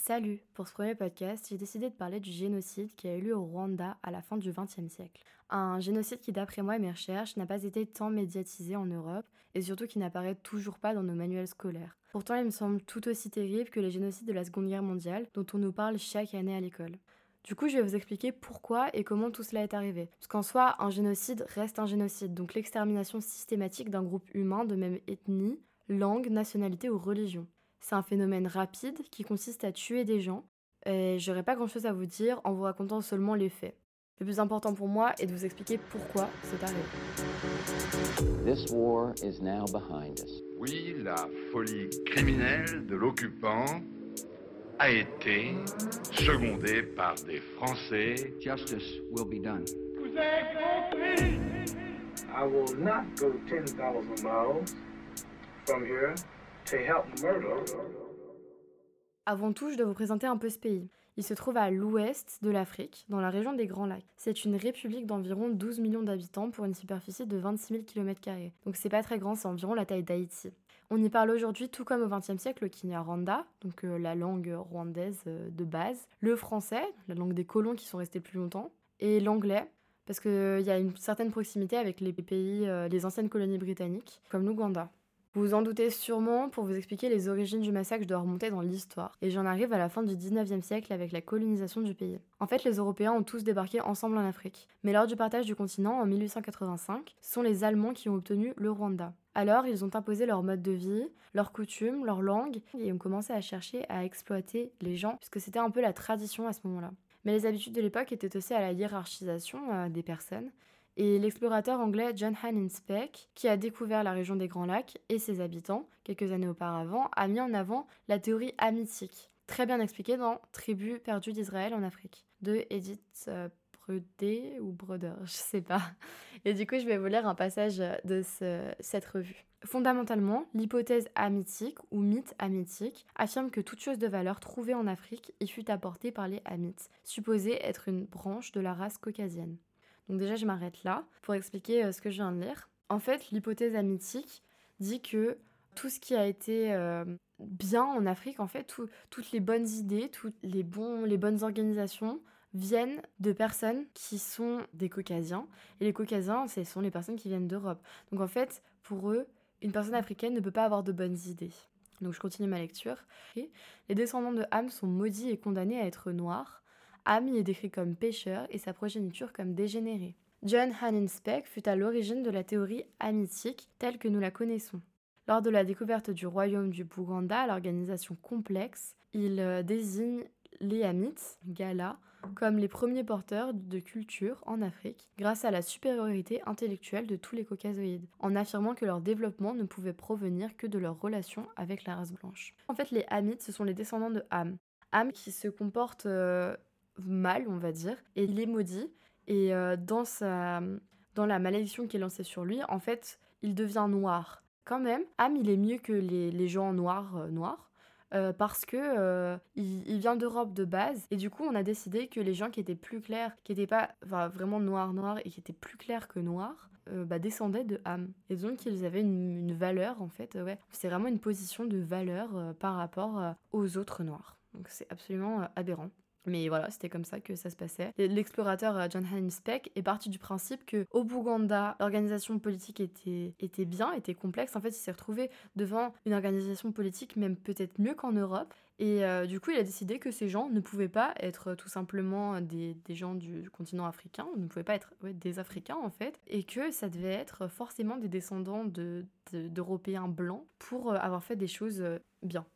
Salut Pour ce premier podcast, j'ai décidé de parler du génocide qui a eu lieu au Rwanda à la fin du XXe siècle. Un génocide qui, d'après moi et mes recherches, n'a pas été tant médiatisé en Europe et surtout qui n'apparaît toujours pas dans nos manuels scolaires. Pourtant, il me semble tout aussi terrible que les génocides de la Seconde Guerre mondiale dont on nous parle chaque année à l'école. Du coup, je vais vous expliquer pourquoi et comment tout cela est arrivé. Parce qu'en soi, un génocide reste un génocide, donc l'extermination systématique d'un groupe humain de même ethnie, langue, nationalité ou religion. C'est un phénomène rapide qui consiste à tuer des gens, et j'aurais pas grand chose à vous dire en vous racontant seulement les faits. Le plus important pour moi est de vous expliquer pourquoi c'est arrivé. This war is now behind us. Oui, la folie criminelle de l'occupant a été secondée par des Français. Justice will be done. I will not go 10,000 miles from here. Avant tout, je dois vous présenter un peu ce pays. Il se trouve à l'ouest de l'Afrique, dans la région des Grands Lacs. C'est une république d'environ 12 millions d'habitants pour une superficie de 26 000 km. Donc c'est pas très grand, c'est environ la taille d'Haïti. On y parle aujourd'hui, tout comme au XXe siècle, le Kinyarwanda, donc euh, la langue rwandaise euh, de base, le français, la langue des colons qui sont restés plus longtemps, et l'anglais, parce qu'il y a une certaine proximité avec les pays, euh, les anciennes colonies britanniques, comme l'Ouganda. Vous vous en doutez sûrement, pour vous expliquer les origines du massacre, je dois remonter dans l'histoire. Et j'en arrive à la fin du 19e siècle avec la colonisation du pays. En fait, les Européens ont tous débarqué ensemble en Afrique. Mais lors du partage du continent en 1885, ce sont les Allemands qui ont obtenu le Rwanda. Alors, ils ont imposé leur mode de vie, leurs coutumes, leur langue, et ont commencé à chercher à exploiter les gens, puisque c'était un peu la tradition à ce moment-là. Mais les habitudes de l'époque étaient aussi à la hiérarchisation euh, des personnes, et l'explorateur anglais John Hannin Speke, qui a découvert la région des Grands Lacs et ses habitants quelques années auparavant, a mis en avant la théorie hamitique, très bien expliquée dans Tribu perdue d'Israël en Afrique, de Edith euh, Brodé ou Broder, je sais pas. Et du coup, je vais vous lire un passage de cette revue. Fondamentalement, l'hypothèse hamitique ou mythe hamitique affirme que toute chose de valeur trouvée en Afrique y fut apportée par les Hamites, supposés être une branche de la race caucasienne. Donc déjà, je m'arrête là pour expliquer euh, ce que je viens de lire. En fait, l'hypothèse hamitique dit que tout ce qui a été euh, bien en Afrique, en fait, toutes les bonnes idées, toutes les, bons, les bonnes organisations viennent de personnes qui sont des caucasiens. Et les caucasiens, ce sont les personnes qui viennent d'Europe. Donc en fait, pour eux, une personne africaine ne peut pas avoir de bonnes idées. Donc je continue ma lecture. Les descendants de Ham sont maudits et condamnés à être noirs. Ham y est décrit comme pécheur et sa progéniture comme dégénérée. John Hannin Speke fut à l'origine de la théorie hamitique telle que nous la connaissons. Lors de la découverte du royaume du Bouganda, l'organisation complexe, il euh, désigne les Hamites, Gala, comme les premiers porteurs de culture en Afrique, grâce à la supériorité intellectuelle de tous les caucasoïdes, en affirmant que leur développement ne pouvait provenir que de leur relation avec la race blanche. En fait, les Hamites, ce sont les descendants de Ham. Ham qui se comporte euh, mal, on va dire, et il est maudit. Et euh, dans, sa, dans la malédiction qui est lancée sur lui, en fait, il devient noir. Quand même, Ham, il est mieux que les, gens noirs euh, noirs. Euh, parce que il, vient d'Europe de base et du coup on a décidé que les gens qui étaient plus clairs, qui n'étaient pas vraiment noirs noirs et qui étaient plus clairs que noirs, bah, descendaient de Ham et donc ils avaient une, valeur en fait ouais c'est vraiment une position de valeur par rapport aux autres noirs donc c'est absolument aberrant mais voilà, c'était comme ça que ça se passait. L'explorateur euh, John Hanning Speck est parti du principe que au Bouganda, l'organisation politique était, était bien, était complexe. En fait, il s'est retrouvé devant une organisation politique même peut-être mieux qu'en Europe. Et euh, du coup, il a décidé que ces gens ne pouvaient pas être tout simplement des, des gens du continent africain, ne pouvaient pas être des Africains en fait, et que ça devait être forcément des descendants d'Européens de, blancs pour euh, avoir fait des choses bien.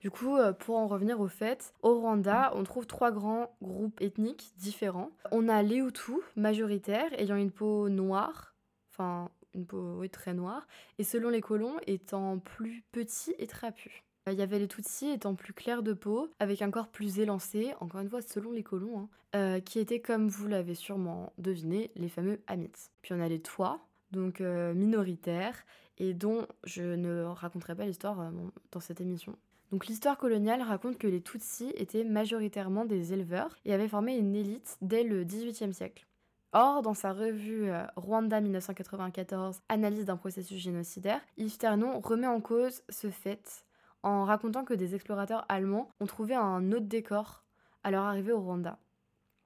Du coup, euh, pour en revenir au fait, au Rwanda, on trouve trois grands groupes ethniques différents. On a les Hutus, majoritaires, ayant une peau noire, enfin une peau très noire, et selon les colons, étant plus petits et trapus. Il y avait les Tutsis étant plus clairs de peau, avec un corps plus élancé, encore une fois selon les colons, hein, euh, qui étaient, comme vous l'avez sûrement deviné, les fameux Hamites. Puis on a les Tois, donc euh, minoritaires, et dont je ne raconterai pas l'histoire dans cette émission. L'histoire coloniale raconte que les Tutsis étaient majoritairement des éleveurs et avaient formé une élite dès le XVIIIe siècle. Or, dans sa revue euh, Rwanda 1994, Analyse d'un processus génocidaire, Yves Ternon remet en cause ce fait en racontant que des explorateurs allemands ont trouvé un autre décor à leur arrivée au Rwanda.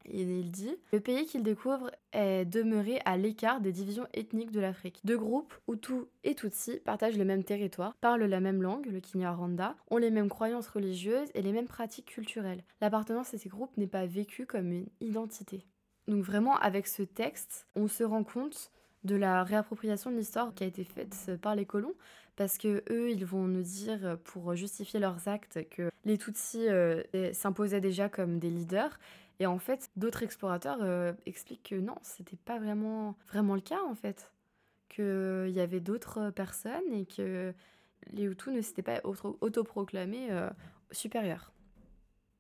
Il dit Le pays qu'il découvre est demeuré à l'écart des divisions ethniques de l'Afrique. Deux groupes, Hutu et Tutsi, partagent le même territoire, parlent la même langue, le Kinyarwanda, ont les mêmes croyances religieuses et les mêmes pratiques culturelles. L'appartenance à ces groupes n'est pas vécue comme une identité. Donc vraiment, avec ce texte, on se rend compte de la réappropriation de l'histoire qui a été faite par les colons, parce que eux, ils vont nous dire, pour justifier leurs actes, que les Tutsis euh, s'imposaient déjà comme des leaders, et en fait, d'autres explorateurs euh, expliquent que non, c'était pas vraiment, vraiment le cas en fait. Qu'il y avait d'autres personnes et que les Hutus ne s'étaient pas autoproclamés euh, supérieurs.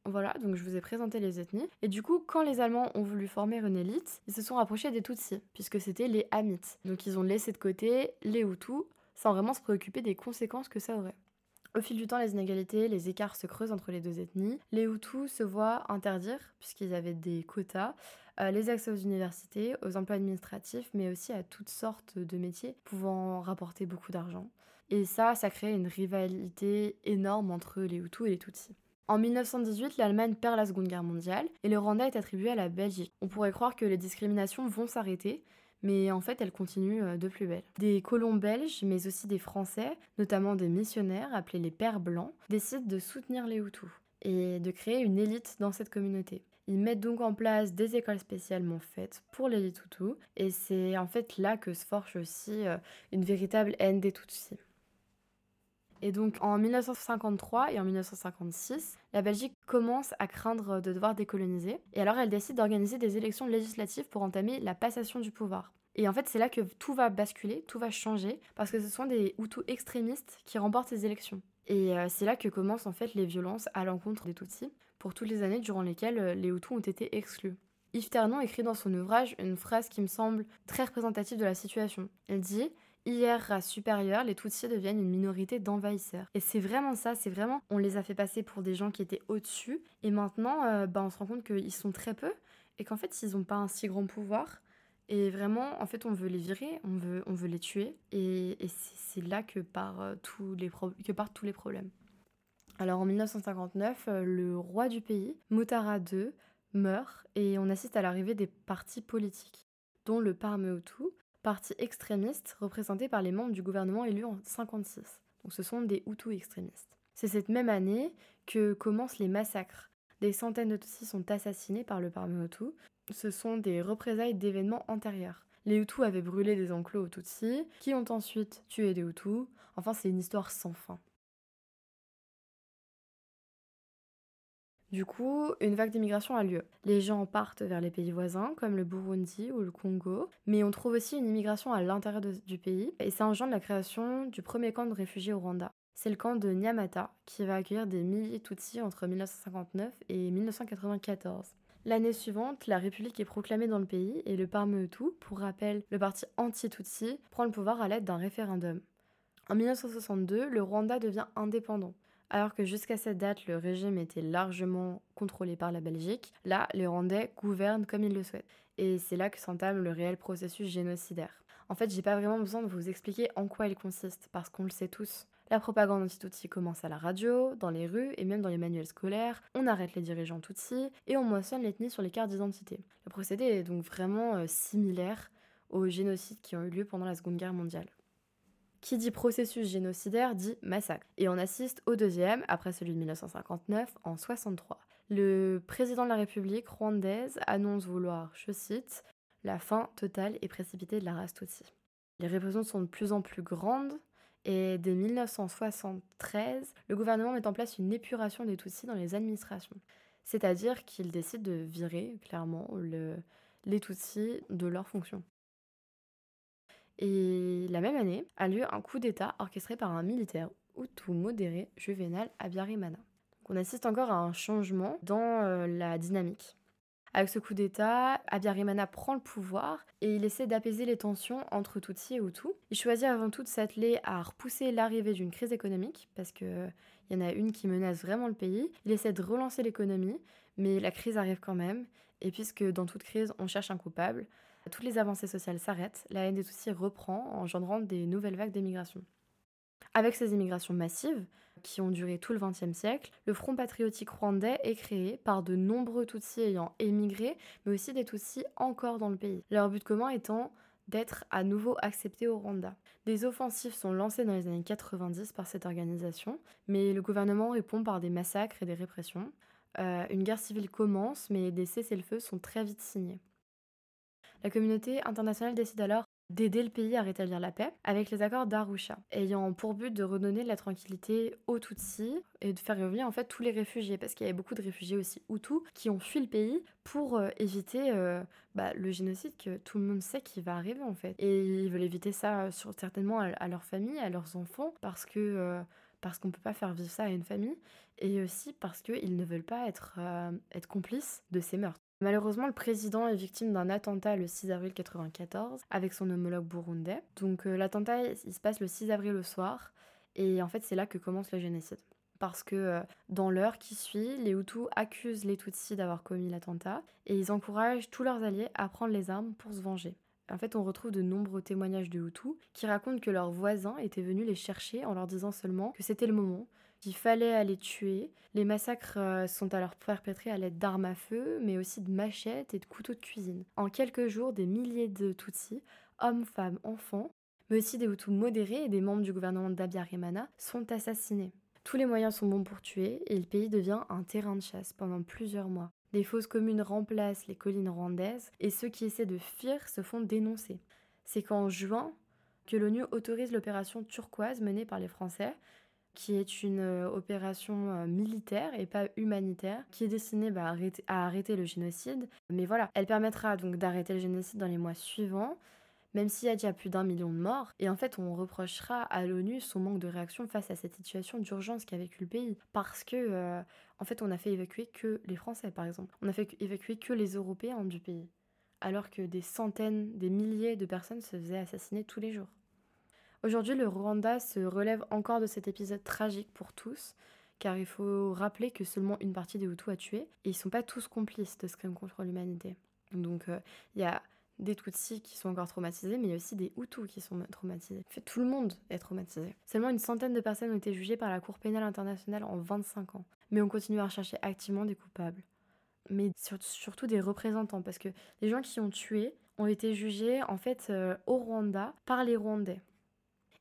Voilà, donc je vous ai présenté les ethnies. Et du coup, quand les Allemands ont voulu former une élite, ils se sont rapprochés des Tutsis, puisque c'était les Hamites. Donc ils ont laissé de côté les Hutus sans vraiment se préoccuper des conséquences que ça aurait. Au fil du temps, les inégalités, les écarts se creusent entre les deux ethnies. Les Hutus se voient interdire, puisqu'ils avaient des quotas, euh, les accès aux universités, aux emplois administratifs, mais aussi à toutes sortes de métiers pouvant rapporter beaucoup d'argent. Et ça, ça crée une rivalité énorme entre les Hutus et les Tutsis. En 1918, l'Allemagne perd la Seconde Guerre mondiale et le Rwanda est attribué à la Belgique. On pourrait croire que les discriminations vont s'arrêter, mais en fait elle continue euh, de plus belle. Des colons belges, mais aussi des Français, notamment des missionnaires appelés les Pères Blancs, décident de soutenir les Hutus et de créer une élite dans cette communauté. Ils mettent donc en place des écoles spécialement faites pour l'élite Hutu, et c'est en fait là que se forge aussi euh, une véritable haine des Tutsis. Et donc en 1953 et en 1956, la Belgique commence à craindre de devoir décoloniser. Et alors elle décide d'organiser des élections législatives pour entamer la passation du pouvoir. Et en fait, c'est là que tout va basculer, tout va changer, parce que ce sont des Hutus extrémistes qui remportent ces élections. Et euh, c'est là que commencent en fait les violences à l'encontre des Tutsis, pour toutes les années durant lesquelles euh, les Hutus ont été exclus. Yves Ternon écrit dans son ouvrage une phrase qui me semble très représentative de la situation. Elle dit Hier, race supérieure, les Tutsis deviennent une minorité d'envahisseurs. Et c'est vraiment ça, c'est vraiment, on les a fait passer pour des gens qui étaient au-dessus, et maintenant, euh, bah, on se rend compte qu'ils sont très peu, et qu'en fait, ils n'ont pas un si grand pouvoir. Et vraiment, en fait, on veut les virer, on veut, on veut les tuer, et, c'est là euh, que partent tous les problèmes. Alors en 1959, euh, le roi du pays, Mutara II, meurt, et on assiste à l'arrivée des partis politiques, dont le Parmehutu, parti extrémiste représenté par les membres du gouvernement élu en 56. Donc ce sont des Hutus extrémistes. C'est cette même année que commencent les massacres. Des centaines de Tutsis sont assassinés par le Parmi Hutu. Ce sont des représailles d'événements antérieurs. Les Hutus avaient brûlé des enclos aux Tutsis, qui ont ensuite tué des Hutus. Enfin, c'est une histoire sans fin. Du coup, une vague d'immigration a lieu. Les gens partent vers les pays voisins, comme le Burundi ou le Congo, mais on trouve aussi une immigration à l'intérieur du pays, et ça engendre la création du premier camp de réfugiés au Rwanda. C'est le camp de Nyamata, qui va accueillir des milliers de Tutsis entre 1959 et 1994. L'année suivante, la République est proclamée dans le pays et le Parmehutu, pour rappel, le parti anti-Tutsi, prend le pouvoir à l'aide d'un référendum. En 1962, le Rwanda devient indépendant. Alors que jusqu'à cette date, le régime était largement contrôlé par la Belgique, là, les Rwandais gouvernent comme ils le souhaitent. Et c'est là que s'entame le réel processus génocidaire. En fait, j'ai pas vraiment besoin de vous expliquer en quoi il consiste, parce qu'on le sait tous. La propagande anti-Tutsi commence à la radio, dans les rues et même dans les manuels scolaires. On arrête les dirigeants Tutsi et on moissonne l'ethnie sur les cartes d'identité. Le procédé est donc vraiment euh, similaire aux génocides qui ont eu lieu pendant la Seconde Guerre mondiale. Qui dit processus génocidaire dit massacre. Et on assiste au deuxième, après celui de 1959, en 63. Le président de la République rwandaise annonce vouloir, je cite, la fin totale et précipitée de la race Tutsi. Les répressions sont de plus en plus grandes et dès 1973, le gouvernement met en place une épuration des Tutsis dans les administrations. C'est-à-dire qu'il décide de virer clairement les Tutsis de leurs fonctions. Et la même année a lieu un coup d'État orchestré par un militaire Hutu modéré, Juvenal Abiyarimana. Donc on assiste encore à un changement dans euh, la dynamique. Avec ce coup d'État, Abiyarimana prend le pouvoir et il essaie d'apaiser les tensions entre Tutsi et Hutu. Il choisit avant tout de s'atteler à repousser l'arrivée d'une crise économique, parce qu'il y en a une qui menace vraiment le pays. Il essaie de relancer l'économie, mais la crise arrive quand même. Et puisque dans toute crise, on cherche un coupable, toutes les avancées sociales s'arrêtent, la haine des Tutsis reprend, engendrant des nouvelles vagues d'émigration. Avec ces immigrations massives, qui ont duré tout le XXe siècle, le Front patriotique rwandais est créé par de nombreux Tutsis ayant émigré, mais aussi des Tutsis encore dans le pays. Leur but commun étant d'être à nouveau acceptés au Rwanda. Des offensives sont lancées dans les années 90 par cette organisation, mais le gouvernement répond par des massacres et des répressions. Euh, une guerre civile commence, mais des cessez-le-feu sont très vite signés. La communauté internationale décide alors d'aider le pays à rétablir la paix avec les accords d'Arusha, ayant pour but de redonner la tranquillité aux Tutsis et de faire revenir en fait tous les réfugiés, parce qu'il y avait beaucoup de réfugiés aussi Hutus qui ont fui le pays pour euh, éviter euh, bah, le génocide que tout le monde sait qui va arriver en fait. Et ils veulent éviter ça sur, certainement à, leur famille, à leurs enfants, parce que euh, parce qu'on ne peut pas faire vivre ça à une famille, et aussi parce qu'ils ne veulent pas être, être complices de ces meurtres. Malheureusement, le président est victime d'un attentat le 6 avril 1994 avec son homologue burundais. Donc euh, l'attentat, il se passe le 6 avril au soir et en fait c'est là que commence le génocide. Parce que euh, dans l'heure qui suit, les Hutus accusent les Tutsis d'avoir commis l'attentat et ils encouragent tous leurs alliés à prendre les armes pour se venger. En fait, on retrouve de nombreux témoignages de Hutus qui racontent que leurs voisins étaient venus les chercher en leur disant seulement que c'était le moment, qu'il fallait aller tuer. Les massacres euh, sont alors perpétrés à l'aide d'armes à feu, mais aussi de machettes et de couteaux de cuisine. En quelques jours, des milliers de Tutsis, hommes, femmes, enfants, mais aussi des Hutus modérés et des membres du gouvernement d'Abiyarimana sont assassinés. Tous les moyens sont bons pour tuer et le pays devient un terrain de chasse pendant plusieurs mois. Des fausses communes remplacent les collines rwandaises et ceux qui essaient de fuir se font dénoncer. C'est qu'en juin que l'ONU autorise l'opération turquoise menée par les Français, qui est une euh, opération euh, militaire et pas humanitaire, qui est destinée bah, à, arrêter, le génocide. Mais voilà, elle permettra donc d'arrêter le génocide dans les mois suivants, même s'il y a déjà plus d'un million de morts. Et en fait, on reprochera à l'ONU son manque de réaction face à cette situation d'urgence qu'a vécu le pays. Parce que, euh, en fait, on a fait évacuer que les Français, par exemple. On a fait évacuer que les Européens du pays. Alors que des centaines, des milliers de personnes se faisaient assassiner tous les jours. Aujourd'hui, le Rwanda se relève encore de cet épisode tragique pour tous, car il faut rappeler que seulement une partie des Hutus a tué, et ils ne sont pas tous complices de ce crime contre l'humanité. Donc euh, il y a des Tutsis qui sont encore traumatisés, mais il y a aussi des Hutus qui sont traumatisés. En fait, tout le monde est traumatisé. Seulement une centaine de personnes ont été jugées par la Cour pénale internationale en 25 ans. Mais on continue à rechercher activement des coupables. Mais surtout des représentants, parce que les gens qui ont tué ont été jugés en fait euh, au Rwanda par les Rwandais.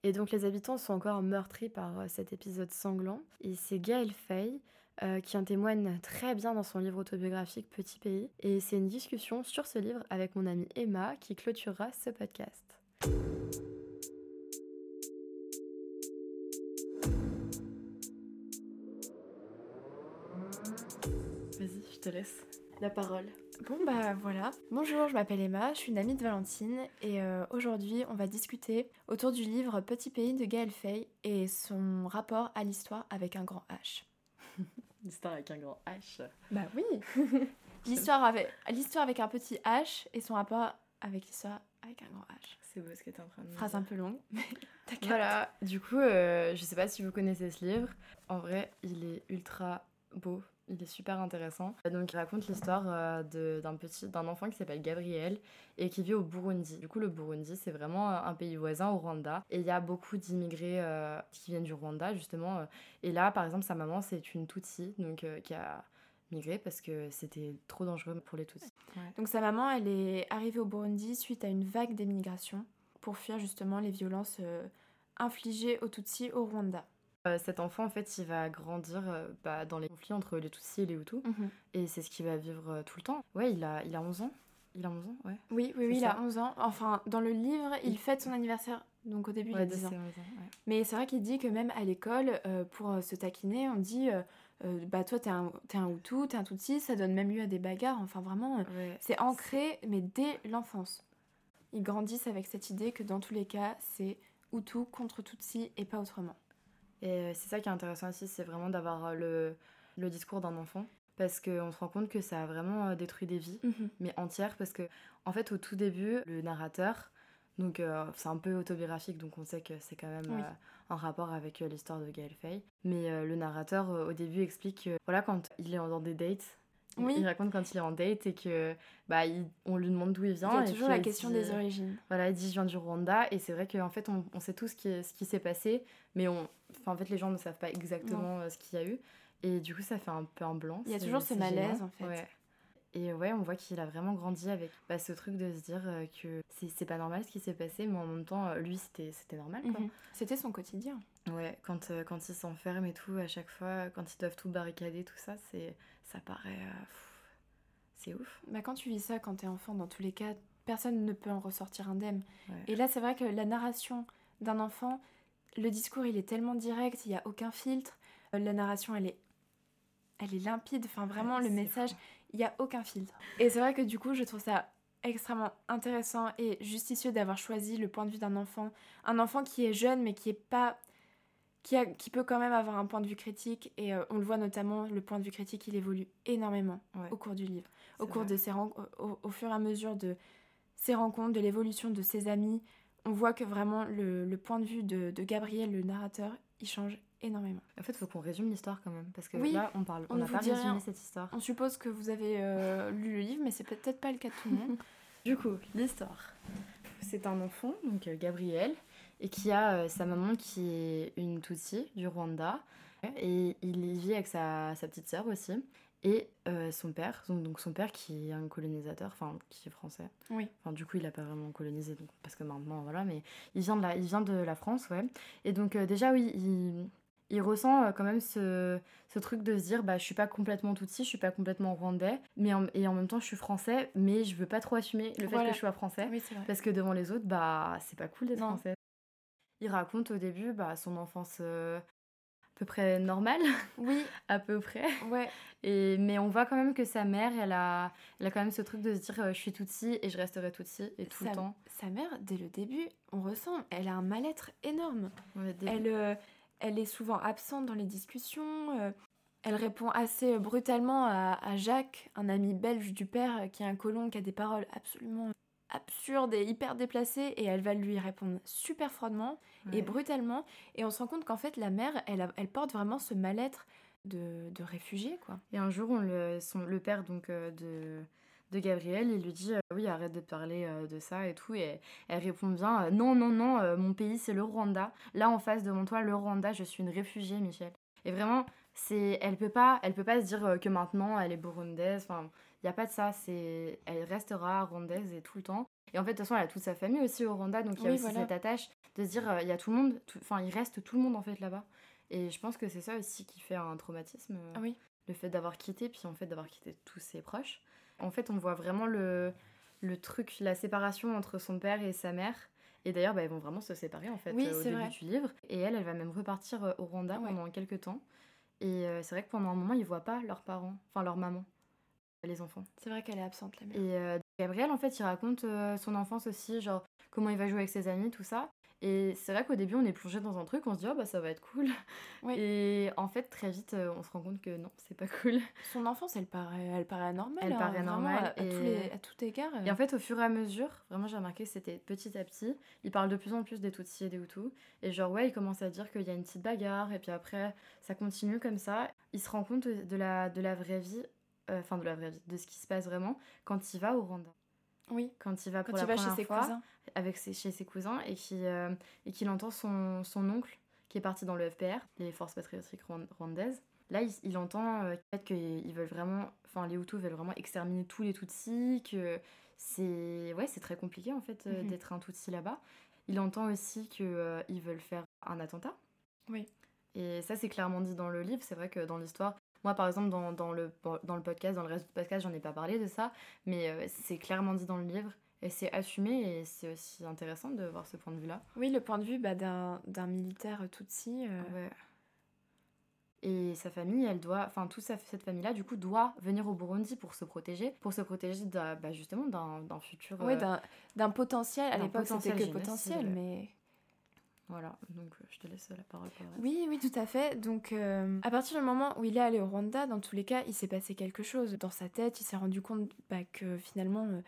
Et donc les habitants sont encore meurtris par euh, cet épisode sanglant. Et c'est Gaël Fay euh, qui en témoigne très bien dans son livre autobiographique Petit Pays. Et c'est une discussion sur ce livre avec mon amie Emma qui clôturera ce podcast. Vas-y, je te laisse la parole. Bon bah voilà. Bonjour, je m'appelle Emma, je suis une amie de Valentine et euh, aujourd'hui on va discuter autour du livre Petit pays de Gaël Fay et son rapport à l'histoire avec un grand H. l'histoire avec un grand H Bah oui L'histoire avec, l'histoire avec un petit H et son rapport avec l'histoire avec un grand H. C'est beau ce que tu es en train de dire. Phrase un peu longue, mais Voilà, du coup, euh, je sais pas si vous connaissez ce livre. En vrai, il est ultra beau, il est super intéressant. Donc il raconte l'histoire euh, d'un petit d'un enfant qui s'appelle Gabriel et qui vit au Burundi. Du coup le Burundi c'est vraiment un pays voisin au Rwanda et il y a beaucoup d'immigrés euh, qui viennent du Rwanda justement. Euh. Et là par exemple sa maman c'est une Tutsi donc qui a migré parce que c'était trop dangereux pour les Tutsis. Donc sa maman elle est arrivée au Burundi suite à une vague d'émigration pour fuir justement les violences infligées aux Tutsis au Rwanda. Euh, cet enfant, en fait, il va grandir euh, bah, dans les conflits entre les Tutsis et les Hutus. Mhm. Et c'est ce qu'il va vivre euh, tout le temps. Ouais, il a, il a 11 ans. Il a 11 ans, ouais. Oui, oui, oui, il a 11 ans. Enfin, dans le livre, il, fête son anniversaire. Donc au début, il a 10 ans. Mais c'est vrai qu'il dit que même à l'école, pour se taquiner, on dit bah toi, t'es un, es un Hutu, t'es un Tutsi, ça donne même lieu à des bagarres. Enfin, vraiment, c'est ancré, mais dès l'enfance. Ils grandissent avec cette idée que dans tous les cas, c'est Hutu contre Tutsi et pas autrement. Et euh, c'est ça qui est intéressant aussi, c'est vraiment d'avoir euh, le, le discours d'un enfant. Parce qu'on se rend compte que ça a vraiment euh, détruit des vies, mhm. mais entières. Parce que, en fait, au tout début, le narrateur, donc c'est un peu autobiographique, donc on sait que c'est quand même un rapport avec l'histoire de Gaël Fay. Mais le narrateur, au début, explique que, voilà, quand il est dans des dates, Oui. Il raconte quand il est en date et que bah on lui demande d'où il vient. Il y a toujours la question des origines. Voilà, il dit je viens du Rwanda et c'est vrai qu'en fait on, on, sait tout ce qui, ce qui s'est passé, mais on, en fait les gens ne savent pas exactement ce qu'il y a eu et du coup ça fait un peu un blanc. Il y a toujours ce malaise en fait. Ouais. Et ouais, on voit qu'il a vraiment grandi avec bah, ce truc de se dire euh, que c'est pas normal ce qui s'est passé, mais en même temps, euh, lui, c'était normal. quoi. Mhm. C'était son quotidien. Ouais, quand, euh, quand il s'enferme et tout, à chaque fois, quand ils doivent tout barricader, tout ça, c'est ça paraît. c'est ouf. Bah, quand tu vis ça, quand t'es enfant, dans tous les cas, personne ne peut en ressortir indemne. Et là, c'est vrai que la narration d'un enfant, le discours, il est tellement direct, il n'y a aucun filtre. La narration, elle est elle est limpide. Enfin, vraiment, le message, il n'y a aucun filtre. Et c'est vrai que du coup, je trouve ça extrêmement intéressant et justicieux d'avoir choisi le point de vue d'un enfant. Un enfant qui est jeune, mais qui est pas. Qui, a, qui peut quand même avoir un point de vue critique. Et euh, on le voit notamment, le point de vue critique, il évolue énormément au cours du livre. Au cours de ses au, au, fur et à mesure de ses rencontres, de l'évolution de ses amis, on voit que vraiment le, le point de vue de, de Gabriel, le narrateur, il change énormément. En fait, il faut qu'on résume l'histoire quand même, parce que là, on parle, on n'a pas résumé cette histoire. On suppose que vous avez euh, lu le livre, mais c'est peut-être pas le cas de tout le monde. du coup, l'histoire. C'est un enfant, donc euh, Gabriel, et qui a euh, sa maman qui est une Tutsi du Rwanda, et il vit avec sa, sa petite sœur aussi, et son père, donc son père qui est un colonisateur, enfin qui est français. Oui. Enfin du coup il a pas vraiment colonisé, donc parce que maintenant voilà, mais il vient de la, il vient de la France, ouais. Et donc déjà oui, il, il ressent euh, quand même ce, ce, truc de se dire bah je suis pas complètement Tutsi, je suis pas complètement rwandais, mais et en même temps je suis français, mais je veux pas trop assumer le fait que je sois français parce que devant les autres bah c'est pas cool d'être français. Il raconte au début bah son enfance euh, à peu près normale. Oui, à peu près. Ouais. Et mais on voit quand même que sa mère, elle a elle a quand même ce truc de se dire euh, je suis Tutsi et je resterai Tutsi et tout le temps. Sa mère dès le début, on ressent, elle a un mal-être énorme. elle elle est souvent absente dans les discussions. Euh, elle répond assez brutalement à, Jacques, un ami belge du père, qui est un colon qui a des paroles absolument absurdes et hyper déplacées, et elle va lui répondre super froidement et brutalement. Et on se rend compte qu'en fait, la mère, elle, elle porte vraiment ce mal-être de, de réfugié, quoi. Et un jour, on le, le père donc euh, de de Gabriel, il lui dit euh, oui arrête de parler euh, de ça et tout et elle répond bien non non non mon pays c'est le Rwanda là en face devant toi le Rwanda je suis une réfugiée Michel et vraiment c'est elle peut pas elle peut pas se dire que maintenant elle est burundaise enfin il y a pas de ça c'est elle restera rwandaise et tout le temps. Et en fait de toute façon elle a toute sa famille aussi au Rwanda donc il y a aussi cette attache de se dire il y a tout le monde enfin il reste tout le monde en fait là-bas. Et je pense que c'est ça aussi qui fait un traumatisme ah oui. le fait d'avoir quitté puis en fait d'avoir quitté tous ses proches. En fait, on voit vraiment le, le truc, la séparation entre son père et sa mère. Et d'ailleurs, bah, ils vont vraiment se séparer en fait euh, au début du livre. Et elle, elle va même repartir euh, au Rwanda pendant quelques temps. Et euh, c'est vrai que pendant un moment, ils voient pas leurs parents, enfin leur maman, les enfants. C'est vrai qu'elle est absente la mère. Et Gabriel, en fait, il raconte son enfance aussi, genre comment il va jouer avec ses amis, tout ça. Et c'est vrai qu'au début, on est plongé dans un truc, on se dit, oh bah ça va être cool. Et en fait, très vite, euh, on se rend compte que non, c'est pas cool. Son enfance, elle paraît, elle paraît normale. Elle hein, paraît normale. À, et... à, tout égard. Et en fait, au fur et à mesure, vraiment, j'ai remarqué que c'était petit à petit. Il parle de plus en plus des Tutsis et des Hutus. Et genre, ouais, il commence à dire qu'il y a une petite bagarre. Et puis après, ça continue comme ça. Il se rend compte de la, de la vraie vie, euh, enfin, de la vraie vie, de ce qui se passe vraiment quand il va au Rwanda. Oui. Quand il va pour la première chez ses fois, cousins. Avec ses, chez ses cousins et qu'il euh, entend son, son, oncle qui est parti dans le FPR, les forces patriotiques rwandaises. Là, il, il entend euh, peut-être qu'ils veulent vraiment, enfin les Hutus veulent vraiment exterminer tous les Tutsis, que c'est ouais, c'est très compliqué en fait euh, mhm. d'être un Tutsi là-bas. Il entend aussi qu'ils ils veulent faire un attentat. Oui. Et ça, c'est clairement dit dans le livre. C'est vrai que dans l'histoire, moi, par exemple, dans, dans, le, dans le podcast, dans le reste du podcast, j'en ai pas parlé de ça, mais euh, c'est clairement dit dans le livre. Et c'est assumé et c'est aussi intéressant de voir ce point de vue-là. Oui, le point de vue bah, d'un militaire Tutsi. Euh... Ouais. Et sa famille, elle doit, enfin toute cette famille-là, du coup, doit venir au Burundi pour se protéger, pour se protéger bah, justement d'un futur. Oui, euh, d'un potentiel. À l'époque, c'était que potentiel, mais voilà, donc euh, je te laisse la parole. oui, oui, tout à fait. Donc, euh, à partir du moment où il est allé au Rwanda, dans tous les cas, il s'est passé quelque chose. Dans sa tête, il s'est rendu compte bah, que finalement, euh,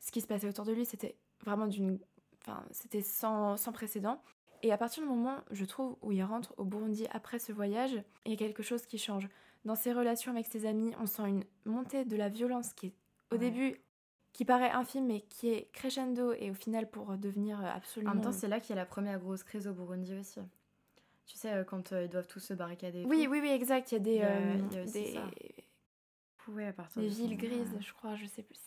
ce qui se passait autour de lui, c'était vraiment d'une. Enfin, c'était sans, sans précédent. Et à partir du moment, je trouve, où il rentre au Burundi après ce voyage, il y a quelque chose qui change. dans ses relations avec ses amis, on sent une montée de la violence qui est au début qui paraît infime mais qui est crescendo et au final pour devenir absolument. En même temps, c'est là qu'il y a la première grosse crise au Burundi aussi. Tu sais, quand ils doivent tous se barricader. oui, oui, oui, exact. Il y a des. des... des villes grises, je crois, je sais plus.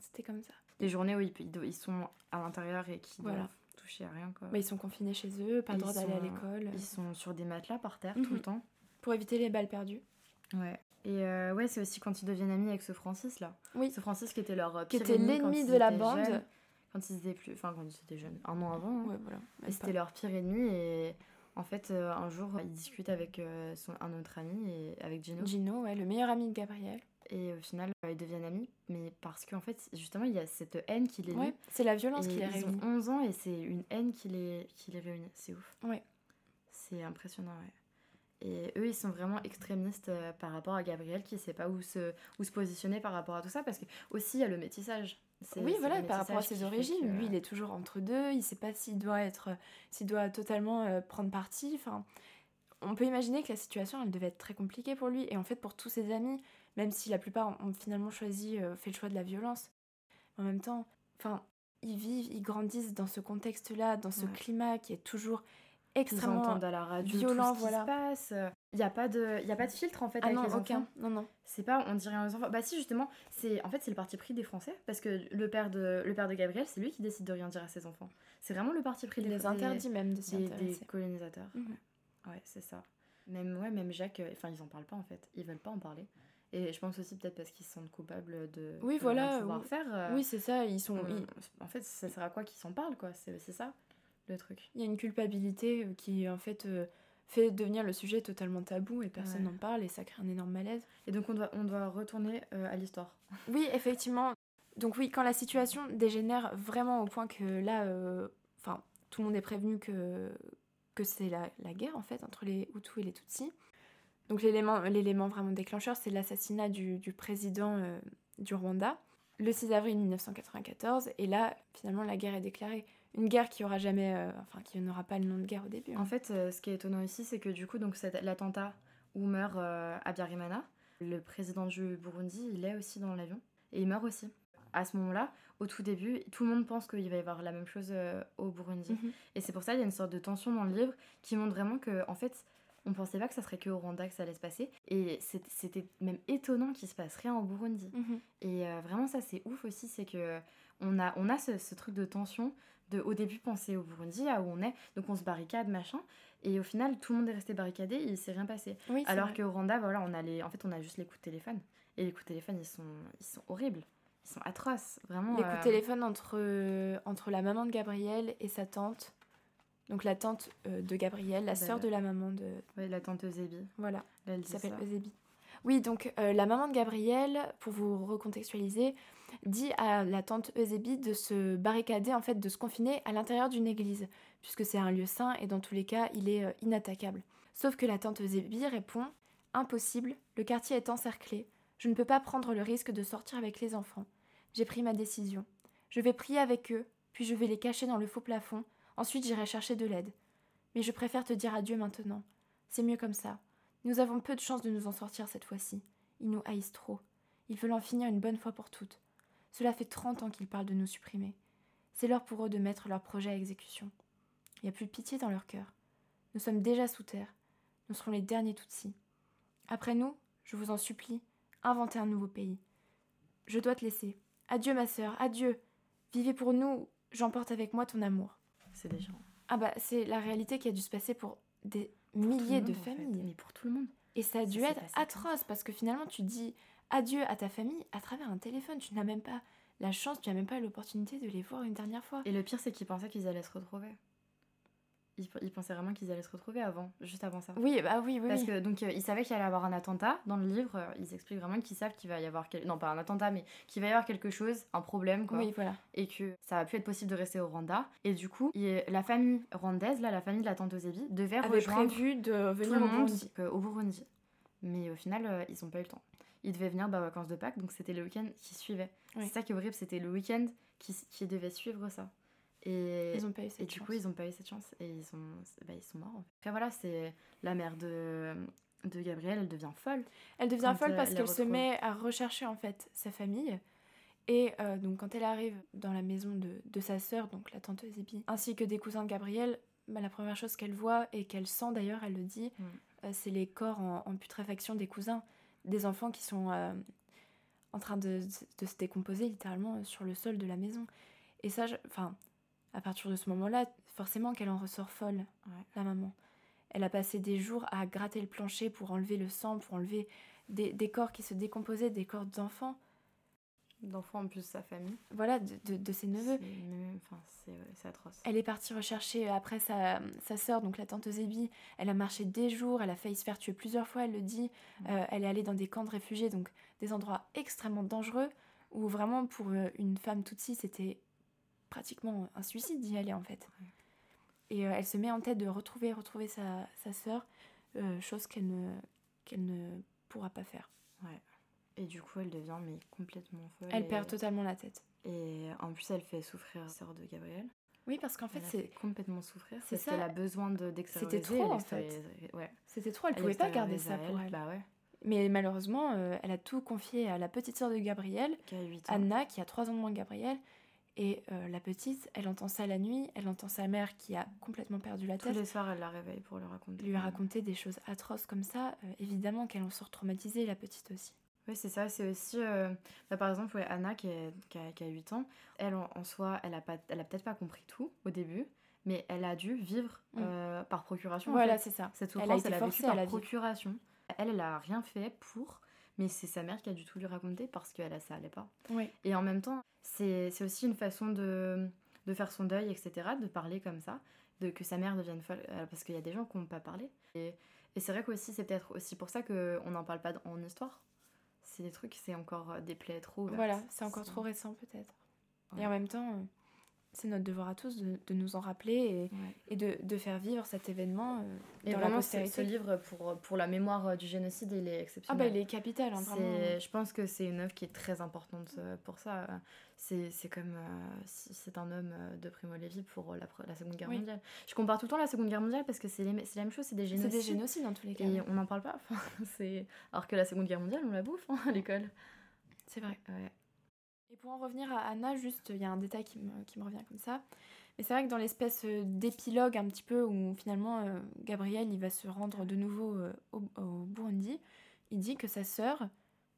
C'était comme ça. Des journées où ils, ils sont à l'intérieur et qui voilà. doivent toucher à rien. Quoi. Mais ils sont confinés chez eux, pas le droit d'aller à l'école. Ils sont sur des matelas par terre tout le mhm. temps. Pour éviter les balles perdues. Ouais. Et euh, ouais, c'est aussi quand ils deviennent amis avec ce Francis là. Oui. Ce Francis qui était leur euh, Qui était l'ennemi de la bande. quand ils étaient plus. Enfin, quand ils étaient jeunes. Un an avant. Hein. Ouais, voilà. C'était leur pire ennemi et. En fait, euh, un jour, il discute avec son, un autre ami, et, avec Gino. Gino, ouais, le meilleur ami de Gabriel. Et au final, ils deviennent amis, mais parce qu'en fait, justement, il y a cette haine qui les lie. Ouais, c'est la violence qui les réunit. Ils ont 11 ans et c'est une haine qui les, qui les réunit. C'est ouf. Ouais. C'est impressionnant, ouais. Et eux, ils sont vraiment extrémistes euh, par rapport à Gabriel qui ne sait pas où se, où se positionner par rapport à tout ça. Parce que aussi, il y a le métissage. Oui, voilà, par rapport à ses origines. Lui, il est toujours entre deux. Il ne sait pas s'il doit, être, s'il doit totalement euh, prendre parti. Enfin, on peut imaginer que la situation, elle devait être très compliquée pour lui. Et en fait, pour tous ses amis, même si la plupart ont finalement choisi, euh, fait le choix de la violence. En même temps, enfin, ils vivent, ils grandissent dans ce contexte-là, dans ce climat qui est toujours extrêmement à la radio violent, tout ce voilà. Qui se passe. Il n'y a pas de, y a pas de filtre en fait ah avec non, les aucun. enfants. Non non. C'est pas, on dirait aux enfants. Bah si justement, c'est en fait c'est le parti pris des Français parce que le père de, le père de Gabriel, c'est lui qui décide de rien dire à ses enfants. C'est vraiment le parti pris il des les interdit même de des, des colonisateurs. Mhm. Ouais c'est ça. Même ouais même Jacques, euh, enfin ils en parlent pas en fait. Ils veulent pas en parler. Et je pense aussi peut-être parce qu'ils se sentent coupables de. Oui, voilà. Pouvoir faire. Euh, oui, c'est ça. Ils sont. En fait, ça sert à quoi qu'ils s'en parlent, quoi. C'est ça le truc. Il y a une culpabilité euh, qui, en fait, euh, fait devenir le sujet totalement tabou et personne n'en parle et ça crée un énorme malaise. Et donc, on doit, on doit retourner à l'histoire. Oui, effectivement. Donc, oui, quand la situation dégénère vraiment au point que là, enfin, tout le monde est prévenu que, que c'est la, la guerre, en fait, entre les Hutus et les Tutsis. Donc l'élément vraiment déclencheur, c'est l'assassinat du, président euh, du Rwanda le 6 avril 1994. Et là, finalement, la guerre est déclarée. Une guerre qui aura jamais, euh, enfin, qui n'aura pas le nom de guerre au début. Hein. En fait, euh, ce qui est étonnant ici, c'est que du coup, donc l'attentat où meurt Abiyarimana, le président du Burundi, il est aussi dans l'avion et il meurt aussi. À ce moment-là, au tout début, tout le monde pense qu'il va y avoir la même chose au Burundi. Mhm. Et c'est pour ça qu'il y a une sorte de tension dans le livre qui montre vraiment que, en fait, on pensait pas que ça serait que au Rwanda que ça allait se passer. Et c'était même étonnant qu'il se passe rien au Burundi. Mhm. Et euh, vraiment, ça, c'est ouf aussi, c'est que on a, on a ce, truc de tension de au début penser au Burundi, à où on est, donc on se barricade, machin. Et au final, tout le monde est resté barricadé et il s'est rien passé. Alors qu'au Rwanda, voilà, on a les, en fait, on a juste les coups de téléphone. Et les coups de téléphone, ils sont, ils sont horribles. Ils sont atroces, vraiment. Les coups de euh, téléphone entre, entre la maman de Gabriel et sa tante donc la tante euh, de Gabrielle, la sœur de la maman de... Oui, la tante Eusébie. Voilà, elle s'appelle Eusébie. Oui, donc euh, la maman de Gabrielle, pour vous recontextualiser, dit à la tante Eusébie de se barricader, en fait, de se confiner à l'intérieur d'une église, puisque c'est un lieu saint et dans tous les cas, il est euh, inattaquable. Sauf que la tante Eusébie répond Impossible, le quartier est encerclé, je ne peux pas prendre le risque de sortir avec les enfants. J'ai pris ma décision. Je vais prier avec eux, puis je vais les cacher dans le faux plafond Ensuite, j'irai chercher de l'aide. Mais je préfère te dire adieu maintenant. C'est mieux comme ça. Nous avons peu de chance de nous en sortir cette fois-ci. Ils nous haïssent trop. Ils veulent en finir une bonne fois pour toutes. Cela fait trente ans qu'ils parlent de nous supprimer. C'est l'heure pour eux de mettre leur projet à exécution. Il n'y a plus de pitié dans leur cœur. Nous sommes déjà sous terre. Nous serons les derniers Tutsis. Après nous, je vous en supplie, inventez un nouveau pays. Je dois te laisser. Adieu, ma sœur, adieu. Vivez pour nous, j'emporte avec moi ton amour c'est des gens. Ah bah c'est la réalité qui a dû se passer pour des milliers de familles. Mais pour tout le monde. Et ça a dû être atroce parce que finalement tu dis adieu à ta famille à travers un téléphone. Tu n'as même pas la chance, tu n'as même pas l'opportunité de les voir une dernière fois. Et le pire c'est qu'ils pensaient qu'ils allaient se retrouver ils, pensaient vraiment qu'ils allaient se retrouver avant, juste avant ça. Oui, bah oui, oui. Parce que donc euh, ils savaient qu'il allait y avoir un attentat dans le livre. Euh, ils expliquent vraiment qu'ils savent qu'il va y avoir non pas un attentat, mais qu'il va y avoir quelque chose, un problème quoi. Oui, voilà. Et que ça va plus être possible de rester au Rwanda. Et du coup, la famille rwandaise, là, la famille de la tante Ozebi, devait Avait rejoindre prévu de venir au Burundi. au Burundi. Mais au final, euh, ils n'ont pas eu le temps. Ils devaient venir bah, aux vacances de Pâques, donc c'était le week-end qui suivait. C'est ça qui est horrible, c'était le week-end qui, qui devait suivre ça. Et, ils ont pas eu cette et du coup, ils ont pas eu cette chance et ils sont, bah, ils sont morts. Après, voilà, c'est la mère de, de Gabrielle, elle devient folle. Elle devient folle parce qu'elle se met à rechercher en fait sa famille. Et donc quand elle arrive dans la maison de, de sa sœur, donc la tante Zébi, ainsi que des cousins de Gabrielle, bah, la première chose qu'elle voit et qu'elle sent d'ailleurs, elle le dit, mm. c'est les corps en, putréfaction des cousins, des enfants qui sont en train de, de, se décomposer littéralement sur le sol de la maison. Et ça, enfin, à partir de ce moment-là, forcément qu'elle en ressort folle, la maman. Elle a passé des jours à gratter le plancher pour enlever le sang, pour enlever des, des corps qui se décomposaient, des corps d'enfants. D'enfants en plus sa famille. Voilà, de, de, de ses neveux. Enfin, c'est atroce. Elle est partie rechercher après sa, sa sœur, donc la tante Zébi. Elle a marché des jours, elle a failli se faire tuer plusieurs fois, elle le dit. Euh, elle est allée dans des camps de réfugiés, donc des endroits extrêmement dangereux, où vraiment pour euh, une femme Tutsi, c'était pratiquement un suicide d'y aller en fait. Et euh, elle se met en tête de retrouver, retrouver sa, sa sœur, chose qu'elle ne, qu'elle ne pourra pas faire. Ouais. Et du coup, elle devient mais complètement folle. Elle perd totalement la tête. Et en plus, elle fait souffrir la sœur de Gabriel. Oui, parce qu'en fait, c'est complètement souffrir. C'est ça. qu'elle a besoin d'extérioriser. C'était trop, en fait. Ouais. C'était trop. Elle, pouvait pas garder ça pour elle. Bah ouais. Mais malheureusement, euh, elle a tout confié à la petite sœur de Gabriel, qui a 8 ans. Anna, qui a 3 ans de moins que Gabriel. Et euh, la petite, elle entend ça la nuit, elle entend sa mère qui a complètement perdu la tête. Tous les soirs, elle la réveille pour lui raconter. Lui raconter des choses atroces comme ça. Euh, évidemment qu'elle en sort traumatisée, la petite aussi. Oui, c'est ça. C'est aussi, euh, bah, par exemple, Anna qui, qui, a, qui, a, 8 ans, elle en, soi, elle a, pas, elle a peut-être pas compris tout au début, mais elle a dû vivre mm. euh, par procuration. Voilà, c'est ça. Cette souffrance, elle a, été elle a par procuration. Elle, elle a rien fait pour, mais c'est sa mère qui a dû tout lui raconter parce que ça allait pas. Oui. Et en même temps, c'est aussi une façon de, de faire son deuil, etc., de parler comme ça, de que sa mère devienne folle, euh, parce qu'il y a des gens qui n'ont pas parlé. Et, et c'est vrai qu'aussi, c'est peut-être aussi pour ça qu'on n'en parle pas en histoire c'est des trucs, c'est encore euh, des plaies trop Voilà, c'est encore trop récent peut-être. Et en même temps, euh, c'est notre devoir à tous de, de nous en rappeler et, et de, de, faire vivre cet événement euh, et dans vraiment, la Ce livre, pour, pour la mémoire du génocide, il est exceptionnel. Ah bah il est capital, hein, vraiment. Je pense que c'est une œuvre qui est très importante pour ça c'est comme euh, c'est un homme euh, de Primo Levi pour la, la Seconde Guerre mondiale. Je compare tout le temps la Seconde Guerre mondiale parce que c'est la même chose, c'est des génocides. C'est des génocides dans tous les cas. Et on n'en parle pas. Alors que la Seconde Guerre mondiale, on la bouffe hein, à l'école. C'est vrai. Et pour en revenir à Anna, juste, il y a un détail qui me, qui me revient comme ça. Mais c'est vrai que dans l'espèce euh, d'épilogue un petit peu où finalement Gabriel il va se rendre de nouveau au, au Burundi, il dit que sa sœur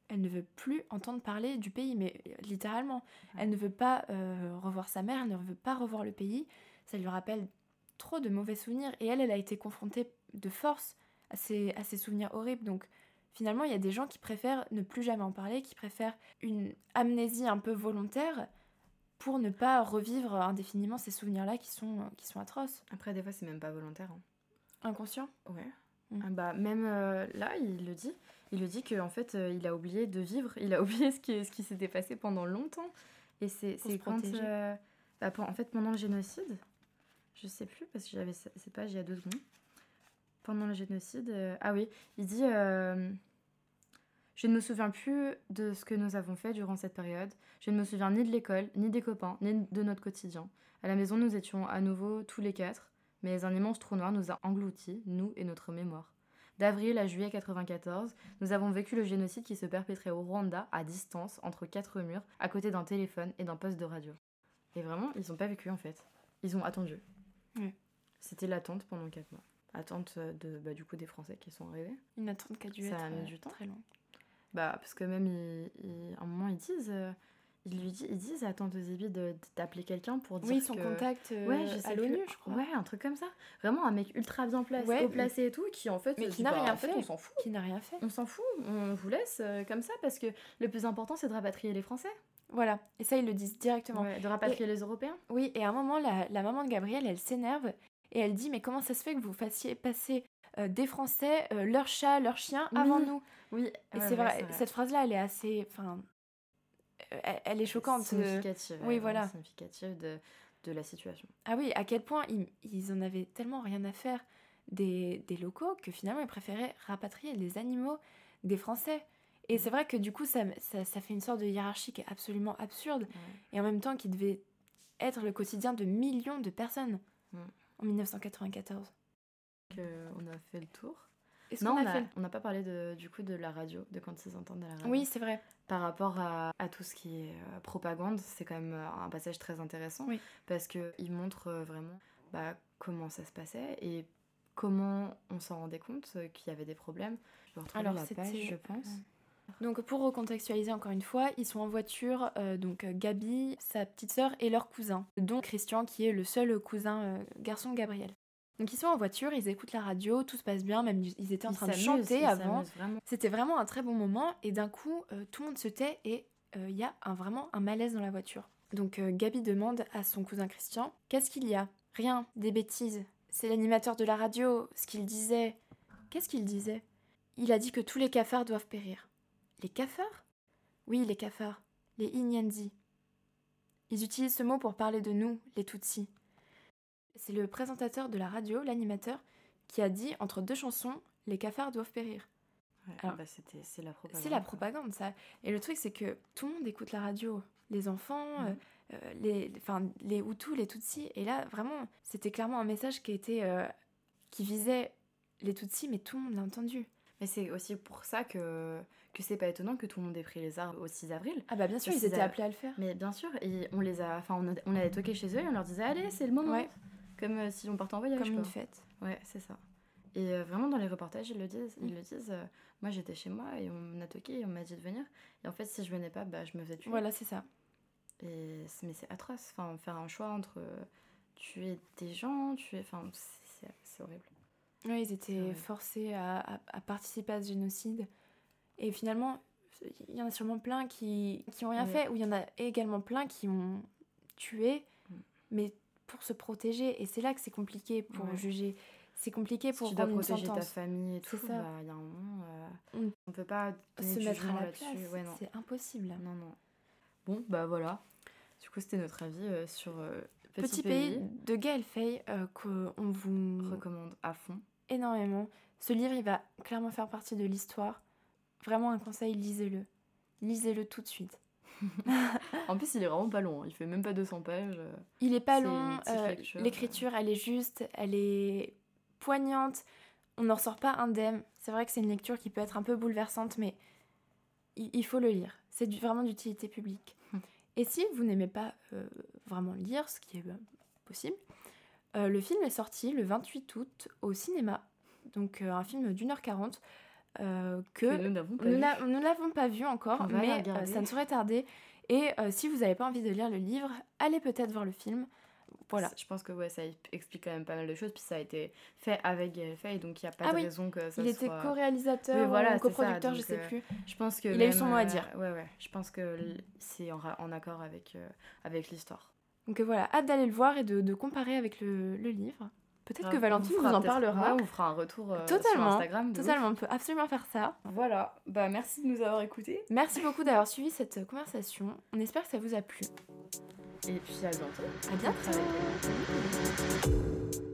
elle ne veut plus entendre parler du pays, mais euh, littéralement. Elle ne veut pas euh, revoir sa mère, elle ne veut pas revoir le pays. Ça lui rappelle trop de mauvais souvenirs. Et elle, elle a été confrontée de force à ces, à ces souvenirs horribles. Donc finalement, il y a des gens qui préfèrent ne plus jamais en parler, qui préfèrent une amnésie un peu volontaire pour ne pas revivre indéfiniment ces souvenirs-là qui sont, qui sont atroces. Après, des fois, c'est même pas volontaire. Hein. Inconscient Ouais. Mm. Ah bah, même euh, là, il le dit. Il le dit qu'en fait, euh, il a oublié de vivre. Il a oublié ce qui, ce qui s'était passé pendant longtemps. Et c'est quand. Euh, bah, en fait, pendant le génocide, je sais plus, parce que j'avais cette page il y a deux secondes. Pendant le génocide, ah oui, il dit Je ne me souviens plus de ce que nous avons fait durant cette période. Je ne me souviens ni de l'école, ni des copains, ni de notre quotidien. À la maison, nous étions à nouveau tous les quatre mais un immense trou noir nous a engloutis, nous et notre mémoire. D'avril à juillet 94, nous avons vécu le génocide qui se perpétrait au Rwanda, à distance, entre quatre murs, à côté d'un téléphone et d'un poste de radio. Et vraiment, ils n'ont pas vécu en fait. Ils ont attendu. C'était l'attente pendant quatre mois. Attente de, bah, du coup des Français qui sont arrivés. Une attente qui a dû Ça être a mis du temps. très long. Bah, parce que même, à un moment, ils disent... Euh, ils lui disent, ils disent à Tante Zébi d'appeler quelqu'un pour dire oui, son contact euh, ouais, à l'ONU, je crois. Ouais, un truc comme ça. Vraiment un mec ultra bien placé, placé et tout, qui en fait, mais qui n'a bah, rien fait. On s'en fout. Qui n'a rien fait. On s'en fout. On vous laisse euh, comme ça parce que le plus important, c'est de rapatrier les Français. Voilà. Et ça, ils le disent directement. de rapatrier les Européens. Oui. Et à un moment, la, la maman de Gabriel, elle s'énerve et elle dit mais comment ça se fait que vous fassiez passer euh, des Français, leurs chats, leurs chiens avant nous. Oui, et c'est vrai, cette phrase-là, elle est assez. Enfin, elle, est choquante. Significative. Oui, voilà. Significative de, de, la situation. Ah oui, à quel point ils, ils en avaient tellement rien à faire des, des, locaux que finalement ils préféraient rapatrier les animaux des Français. Et c'est vrai que du coup, ça, ça, ça, fait une sorte de hiérarchie qui est absolument absurde et en même temps qui devait être le quotidien de millions de personnes en 1994. On a fait le tour. non, on n'a pas parlé de, du coup de la radio, de quand ils entendent la radio. Oui, c'est vrai. Par rapport à, à, tout ce qui est euh, propagande, c'est quand même euh, un passage très intéressant. Oui. Parce qu'il montre euh, vraiment bah, comment ça se passait et comment on s'en rendait compte qu'il y avait des problèmes. Je vais Alors, la page, je pense. Donc pour recontextualiser encore une fois, ils sont en voiture, donc Gabi, sa petite sœur et leur cousin, dont Christian qui est le seul cousin garçon de Gabriel. Donc ils sont en voiture, ils écoutent la radio, tout se passe bien, même ils étaient en train de chanter avant. C'était vraiment un très bon moment et d'un coup euh, tout le monde se tait et euh, il y a un, vraiment un malaise dans la voiture. Donc euh, Gabi demande à son cousin Christian Qu'est-ce qu'il y a? Rien, des bêtises. C'est l'animateur de la radio, ce qu'il disait. Qu'est-ce qu'il disait? Il a dit que tous les cafards doivent périr. Les cafards? Oui, les cafards, les Inyanzi. Ils utilisent ce mot pour parler de nous, les Tutsis. C'est le présentateur de la radio, l'animateur, qui a dit entre deux chansons, les cafards doivent périr. Ah bah c'est la propagande. C'est la propagande, ça. Et le truc, c'est que tout le monde écoute la radio. Les enfants, mm. euh, euh, les, enfin, les Hutus, les Tutsis. Et là, vraiment, c'était clairement un message qui, était, euh, qui visait les Tutsis, mais tout le monde l'a entendu. Mais c'est aussi pour ça que, que c'est pas étonnant que tout le monde ait pris les armes au 6 avril. Ah bah bien sûr, ils étaient appelés à le faire. Mais bien sûr, et on les a, enfin on, on allait toquer chez eux et on leur disait allez, c'est le moment. Ouais. Comme euh, si on partait en voyage. Comme une fête. Ouais, c'est ça. Et euh, vraiment, dans les reportages, ils le disent. Ils mm. le disent. Euh, moi, j'étais chez moi et on m'a toqué et on m'a dit de venir. Et en fait, si je venais pas, bah, je me faisais tuer. Voilà, c'est ça. Et mais c'est atroce. Enfin, faire un choix entre tuer des gens, tuer. Enfin, c'est horrible. Oui, ils étaient forcés à, à, participer à ce génocide. Et finalement, il y en a sûrement plein qui, qui ont rien fait, ou il y en a également plein qui ont tué, mm. mais pour se protéger. Et c'est là que c'est compliqué pour juger. C'est compliqué pour si tu dois protéger ta famille et tout. Il bah, y a un moment, euh, on peut pas se mettre à la place. Ouais, c'est impossible. Non, non. Bon, bah voilà. Du coup, c'était notre avis euh, sur euh, Petit, pays. de Gaël Fay qu'on vous recommande à fond. Énormément. Ce livre, il va clairement faire partie de l'histoire. Vraiment un conseil, lisez-le. Lisez-le tout de suite. En plus, il est vraiment pas long. Hein. Il fait même pas 200 pages. Euh. Il est pas long. Euh, l'écriture, elle est juste, elle est poignante. On n'en ressort pas indemne. C'est vrai que c'est une lecture qui peut être un peu bouleversante, mais il, faut le lire. C'est vraiment d'utilité publique. Et si vous n'aimez pas euh, vraiment lire, ce qui est possible, le film est sorti le 28 août au cinéma. Donc un film d'une heure quarante. Euh, que, nous ne l'avons pas vu encore, mais euh, ça ne saurait tarder. Et euh, si vous n'avez pas envie de lire le livre, allez peut-être voir le film. Voilà. Je pense que ouais, ça explique quand même pas mal de choses. Puis ça a été fait avec Gaël Faye, donc il n'y a pas ah de raison que ça il soit... était co-réalisateur voilà, ou coproducteur, je sais plus. Je pense que il a eu son mot à dire. ouais, ouais. Je pense que c'est en, en, accord avec, avec l'histoire. Donc voilà, hâte d'aller le voir et de, de comparer avec le, le livre. Peut-être que Valentine vous en parlera. on fera un retour euh, totalement, sur Instagram. Totalement, on peut absolument faire ça. Voilà, bah merci de nous avoir écoutés. Merci beaucoup d'avoir suivi cette conversation. On espère que ça vous a plu. Et puis à bientôt. À bientôt. À